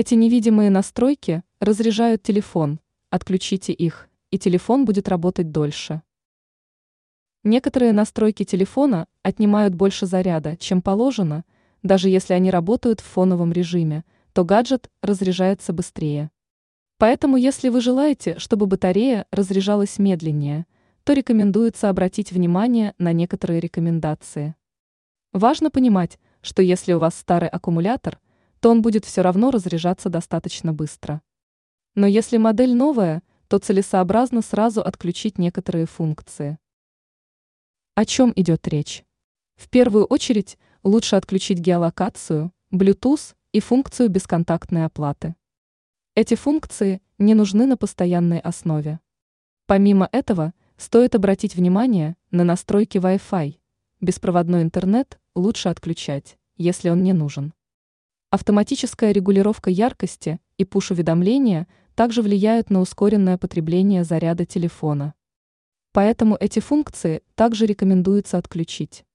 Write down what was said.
Эти невидимые настройки разряжают телефон, отключите их, и телефон будет работать дольше. Некоторые настройки телефона отнимают больше заряда, чем положено, даже если они работают в фоновом режиме, то гаджет разряжается быстрее. Поэтому если вы желаете, чтобы батарея разряжалась медленнее, то рекомендуется обратить внимание на некоторые рекомендации. Важно понимать, что если у вас старый аккумулятор, то он будет все равно разряжаться достаточно быстро. Но если модель новая, то целесообразно сразу отключить некоторые функции. О чем идет речь? В первую очередь лучше отключить геолокацию, Bluetooth и функцию бесконтактной оплаты. Эти функции не нужны на постоянной основе. Помимо этого, стоит обратить внимание на настройки Wi-Fi. Беспроводной интернет лучше отключать, если он не нужен. Автоматическая регулировка яркости и пуш-уведомления также влияют на ускоренное потребление заряда телефона. Поэтому эти функции также рекомендуется отключить.